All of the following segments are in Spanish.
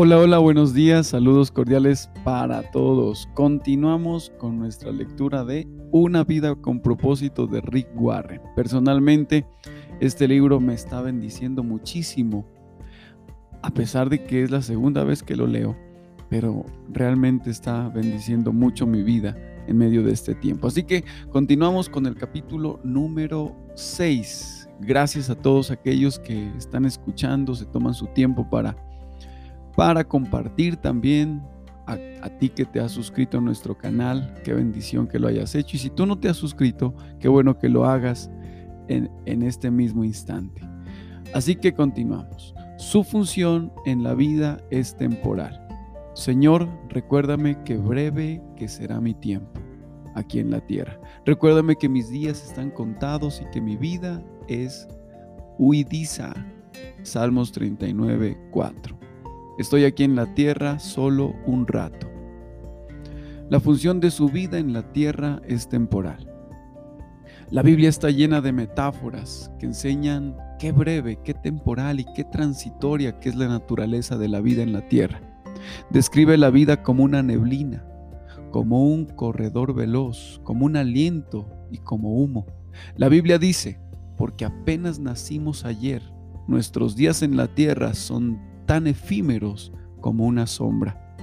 Hola, hola, buenos días, saludos cordiales para todos. Continuamos con nuestra lectura de Una vida con propósito de Rick Warren. Personalmente, este libro me está bendiciendo muchísimo, a pesar de que es la segunda vez que lo leo, pero realmente está bendiciendo mucho mi vida en medio de este tiempo. Así que continuamos con el capítulo número 6. Gracias a todos aquellos que están escuchando, se toman su tiempo para, para compartir también. A, ti que te has suscrito a nuestro canal, qué bendición que lo hayas hecho. Y si tú no te has suscrito, qué bueno que lo hagas en, en este mismo instante. Así que continuamos. Su función en la vida es temporal. Señor, recuérdame que breve que será mi tiempo aquí en la tierra. Recuérdame que mis días están contados y que mi vida es huidiza. Salmos 39, 4. Estoy aquí en la tierra solo un rato. La función de su vida en la tierra es temporal. La Biblia está llena de metáforas que enseñan qué breve, qué temporal y qué transitoria que es la naturaleza de la vida en la tierra. Describe la vida como una neblina, como un corredor veloz, como un aliento y como humo. La Biblia dice, porque apenas nacimos ayer, nuestros días en la tierra son tan efímeros como una sombra.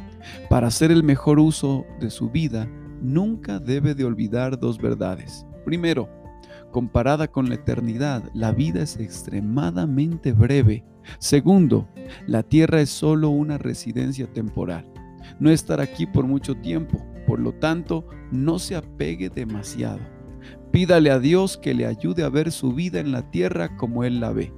Para hacer el mejor uso de su vida, nunca debe de olvidar dos verdades. Primero, comparada con la eternidad, la vida es extremadamente breve Segundo, la tierra es solo una residencia temporal. No estará aquí por mucho tiempo, por lo tanto, no se apegue demasiado. Pídale a Dios que le ayude a ver su vida en la tierra como Él la ve.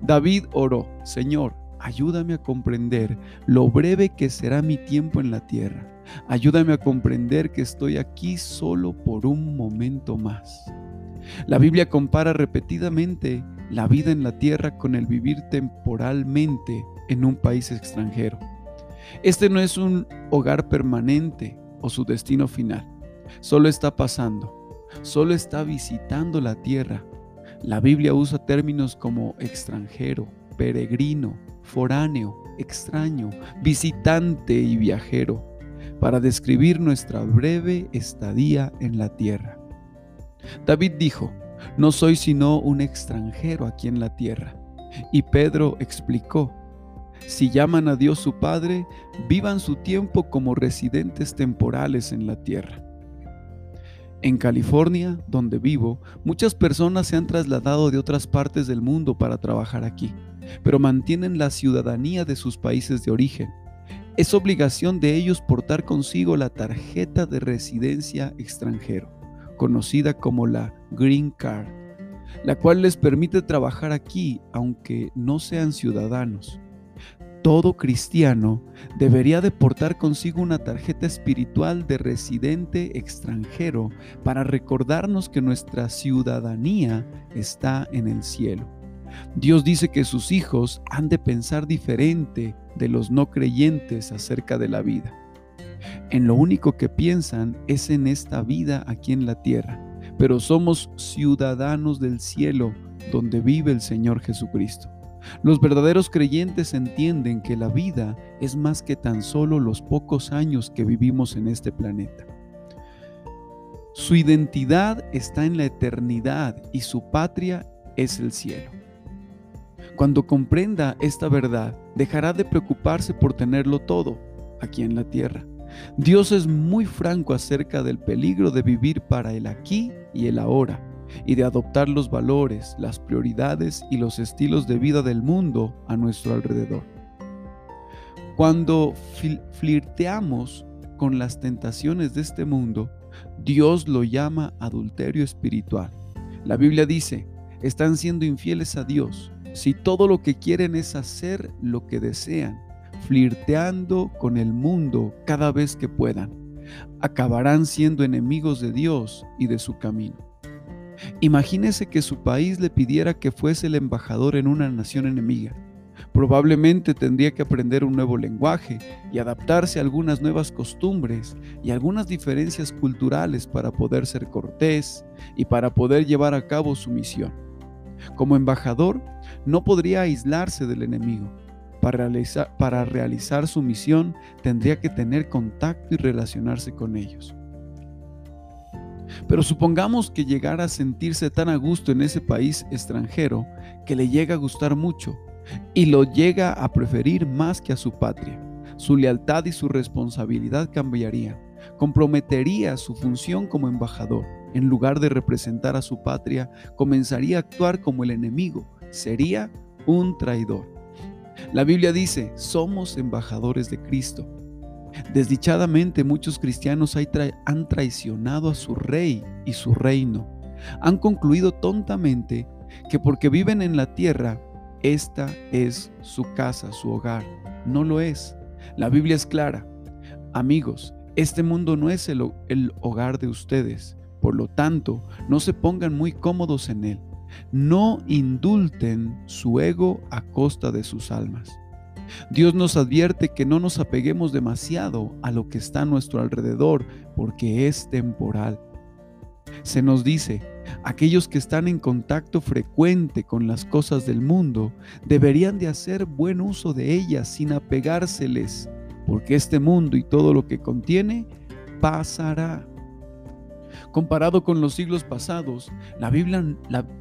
David oró, Señor, ayúdame a comprender lo breve que será mi tiempo en la tierra. Ayúdame a comprender que estoy aquí solo por un momento más. La Biblia compara repetidamente la vida en la tierra con el vivir temporalmente en un país extranjero. Este no es un hogar permanente o su destino final. Solo está pasando, solo está visitando la tierra. La Biblia usa términos como extranjero, peregrino, foráneo, extraño, visitante y viajero para describir nuestra breve estadía en la tierra. David dijo, no soy sino un extranjero aquí en la tierra. Y Pedro explicó, si llaman a Dios su Padre, vivan su tiempo como residentes temporales en la tierra. En California, donde vivo, muchas personas se han trasladado de otras partes del mundo para trabajar aquí, pero mantienen la ciudadanía de sus países de origen. Es obligación de ellos portar consigo la tarjeta de residencia extranjero conocida como la Green Card, la cual les permite trabajar aquí aunque no sean ciudadanos. Todo cristiano debería de portar consigo una tarjeta espiritual de residente extranjero para recordarnos que nuestra ciudadanía está en el cielo. Dios dice que sus hijos han de pensar diferente de los no creyentes acerca de la vida en lo único que piensan es en esta vida aquí en la tierra, pero somos ciudadanos del cielo donde vive el Señor Jesucristo. Los verdaderos creyentes entienden que la vida es más que tan solo los pocos años que vivimos en este planeta. Su identidad está en la eternidad y su patria es el cielo. Cuando comprenda esta verdad, dejará de preocuparse por tenerlo todo aquí en la tierra Dios es muy franco acerca del peligro de vivir para el aquí y el ahora y de adoptar los valores, las prioridades y los estilos de vida del mundo a nuestro alrededor. Cuando flirteamos con las tentaciones de este mundo, Dios lo llama adulterio espiritual. La Biblia dice, están siendo infieles a Dios si todo lo que quieren es hacer lo que desean flirteando con el mundo cada vez que puedan. Acabarán siendo enemigos de Dios y de su camino. Imagínese que su país le pidiera que fuese el embajador en una nación enemiga. Probablemente tendría que aprender un nuevo lenguaje y adaptarse a algunas nuevas costumbres y algunas diferencias culturales para poder ser cortés y para poder llevar a cabo su misión. Como embajador, no podría aislarse del enemigo Para realizar, su misión tendría que tener contacto y relacionarse con ellos. Pero supongamos que llegara a sentirse tan a gusto en ese país extranjero que le llega a gustar mucho y lo llega a preferir más que a su patria. Su lealtad y su responsabilidad cambiarían. Comprometería su función como embajador. En lugar de representar a su patria, comenzaría a actuar como el enemigo. Sería un traidor. La Biblia dice, somos embajadores de Cristo. Desdichadamente muchos cristianos han traicionado a su rey y su reino. Han concluido tontamente que porque viven en la tierra, esta es su casa, su hogar. No lo es. La Biblia es clara. Amigos, este mundo no es el, el, hogar de ustedes. Por lo tanto, no se pongan muy cómodos en él. No indulten su ego a costa de sus almas. Dios nos advierte que no nos apeguemos demasiado a lo que está a nuestro alrededor porque es temporal. Se nos dice, aquellos que están en contacto frecuente con las cosas del mundo deberían de hacer buen uso de ellas sin apegárseles, porque este mundo y todo lo que contiene pasará. Comparado con los siglos pasados, la,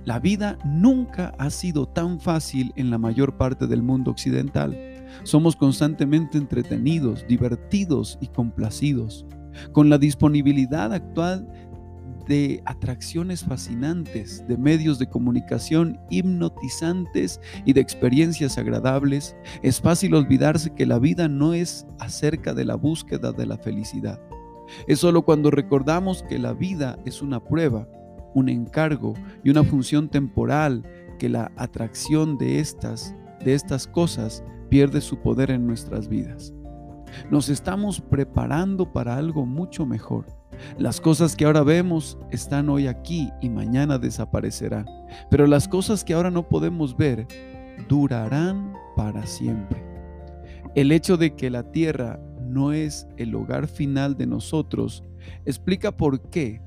la, vida nunca ha sido tan fácil en la mayor parte del mundo occidental. Somos constantemente entretenidos, divertidos y complacidos. Con la disponibilidad actual de atracciones fascinantes, de medios de comunicación hipnotizantes y de experiencias agradables, es fácil olvidarse que la vida no es acerca de la búsqueda de la felicidad. Es solo cuando recordamos que la vida es una prueba, un encargo y una función temporal que la atracción de estas, de estas cosas pierde su poder en nuestras vidas. Nos estamos preparando para algo mucho mejor. Las cosas que ahora vemos están hoy aquí y mañana desaparecerán, pero las cosas que ahora no podemos ver durarán para siempre. El hecho de que la tierra no es el hogar final de nosotros explica por qué,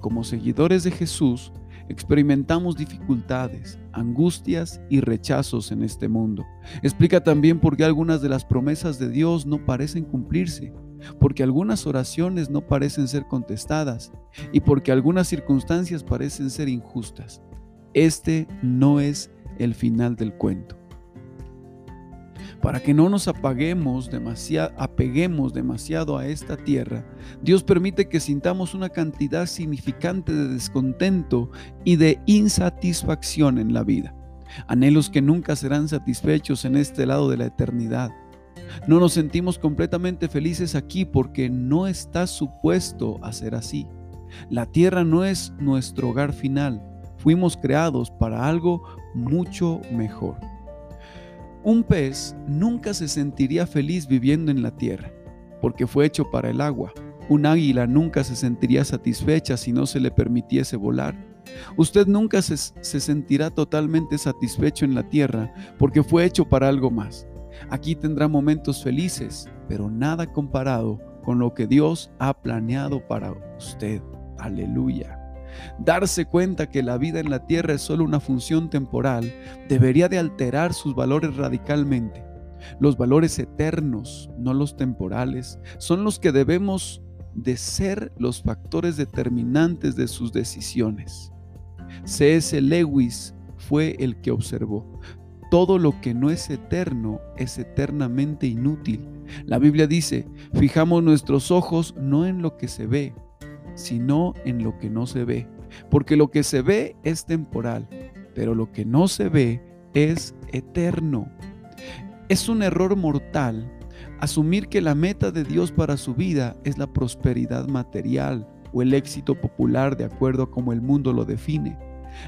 como seguidores de Jesús, experimentamos dificultades, angustias y rechazos en este mundo. Explica también por qué algunas de las promesas de Dios no parecen cumplirse, porque algunas oraciones no parecen ser contestadas y porque algunas circunstancias parecen ser injustas. Este no es el final del cuento para que no nos apaguemos demasiado, apeguemos demasiado a esta tierra, Dios permite que sintamos una cantidad significante de descontento y de insatisfacción en la vida. Anhelos que nunca serán satisfechos en este lado de la eternidad. No nos sentimos completamente felices aquí porque no está supuesto a ser así. La tierra no es nuestro hogar final. Fuimos creados para algo mucho mejor. Un pez nunca se sentiría feliz viviendo en la tierra, porque fue hecho para el agua. Un águila nunca se sentiría satisfecha si no se le permitiese volar. Usted nunca se, sentirá totalmente satisfecho en la tierra, porque fue hecho para algo más. Aquí tendrá momentos felices, pero nada comparado con lo que Dios ha planeado para usted. Aleluya. Darse cuenta que la vida en la tierra es solo una función temporal debería de alterar sus valores radicalmente. Los valores eternos, no los temporales, son los que debemos de ser los factores determinantes de sus decisiones. C.S. Lewis fue el que observó, todo lo que no es eterno es eternamente inútil. La Biblia dice, fijamos nuestros ojos no en lo que se ve, sino en lo que no se ve. Porque lo que se ve es temporal, pero lo que no se ve es eterno. Es un error mortal asumir que la meta de Dios para su vida es la prosperidad material o el éxito popular de acuerdo a como el mundo lo define.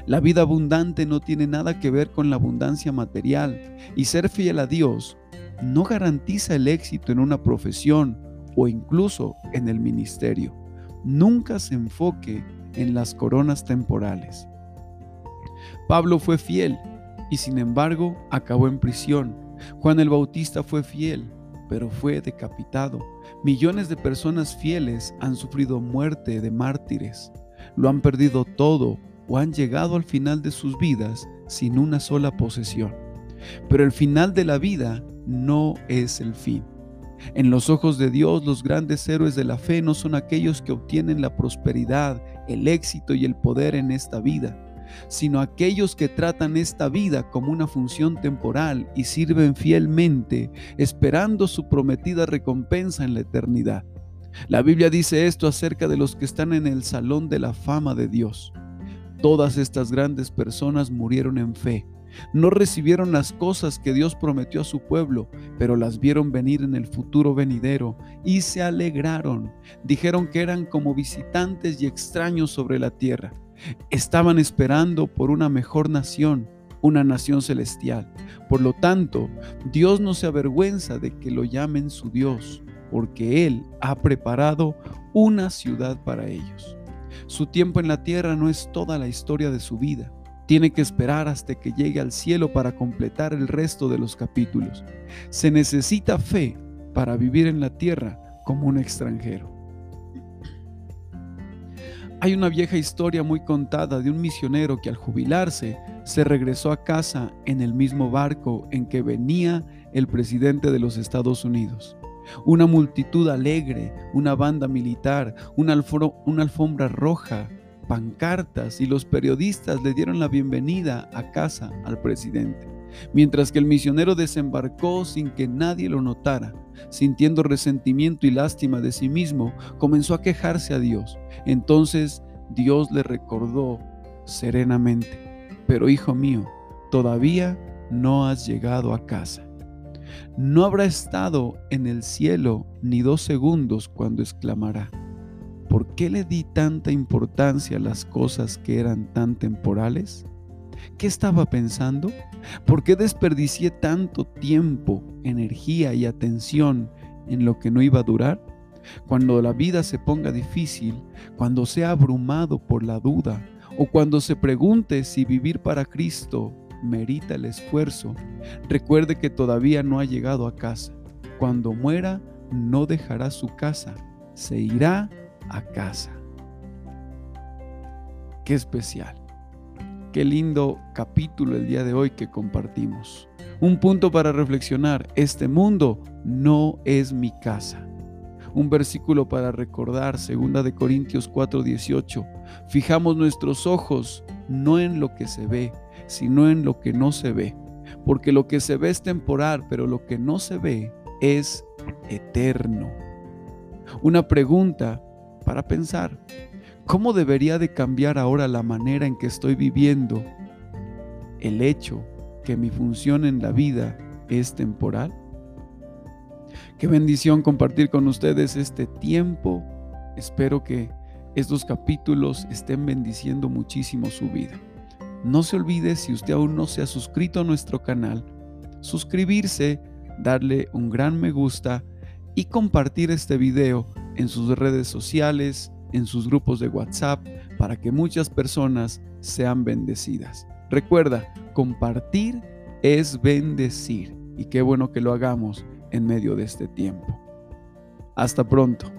La vida abundante no tiene nada que ver con la abundancia material y ser fiel a Dios no garantiza el éxito en una profesión o incluso en el ministerio nunca se enfoque en las coronas temporales. Pablo fue fiel y sin embargo acabó en prisión. Juan el Bautista fue fiel, pero fue decapitado. Millones de personas fieles han sufrido muerte de mártires. Lo han perdido todo o han llegado al final de sus vidas sin una sola posesión. Pero el final de la vida no es el fin. En los ojos de Dios, los grandes héroes de la fe no son aquellos que obtienen la prosperidad, el éxito y el poder en esta vida, sino aquellos que tratan esta vida como una función temporal y sirven fielmente, esperando su prometida recompensa en la eternidad. La Biblia dice esto acerca de los que están en el salón de la fama de Dios. Todas estas grandes personas murieron en fe. No recibieron las cosas que Dios prometió a su pueblo, pero las vieron venir en el futuro venidero y se alegraron. Dijeron que eran como visitantes y extraños sobre la tierra. Estaban esperando por una mejor nación, una nación celestial. Por lo tanto, Dios no se avergüenza de que lo llamen su Dios, porque Él ha preparado una ciudad para ellos. Su tiempo en la tierra no es toda la historia de su vida. Tiene que esperar hasta que llegue al cielo para completar el resto de los capítulos. Se necesita fe para vivir en la tierra como un extranjero. Hay una vieja historia muy contada de un misionero que al jubilarse se regresó a casa en el mismo barco en que venía el presidente de los Estados Unidos. Una multitud alegre, una banda militar, una, alfombra roja, pancartas y los periodistas le dieron la bienvenida a casa al presidente mientras que el misionero desembarcó sin que nadie lo notara. Sintiendo resentimiento y lástima de sí mismo, comenzó a quejarse a Dios. Entonces Dios le recordó serenamente, pero hijo mío, todavía no has llegado a casa. No habrá estado en el cielo ni dos segundos cuando exclamará, ¿por qué le di tanta importancia a las cosas que eran tan temporales? ¿Qué estaba pensando? ¿Por qué desperdicié tanto tiempo, energía y atención en lo que no iba a durar? Cuando la vida se ponga difícil, cuando sea abrumado por la duda o cuando se pregunte si vivir para Cristo merita el esfuerzo, recuerde que todavía no ha llegado a casa. Cuando muera, no dejará su casa, se irá a casa. Qué especial. Qué lindo capítulo el día de hoy que compartimos. Un punto para reflexionar, este mundo no es mi casa. Un versículo para recordar, 2 de Corintios 4:18. Fijamos nuestros ojos no en lo que se ve, sino en lo que no se ve, porque lo que se ve es temporal, pero lo que no se ve es eterno. Una pregunta para pensar. ¿Cómo debería de cambiar ahora la manera en que estoy viviendo el hecho que mi función en la vida es temporal? Qué bendición compartir con ustedes este tiempo. Espero que estos capítulos estén bendiciendo muchísimo su vida. No se olvide, si usted aún no se ha suscrito a nuestro canal, suscribirse, darle un gran me gusta y compartir este video en sus redes sociales, en sus grupos de WhatsApp para que muchas personas sean bendecidas. Recuerda, compartir es bendecir y qué bueno que lo hagamos en medio de este tiempo. Hasta pronto.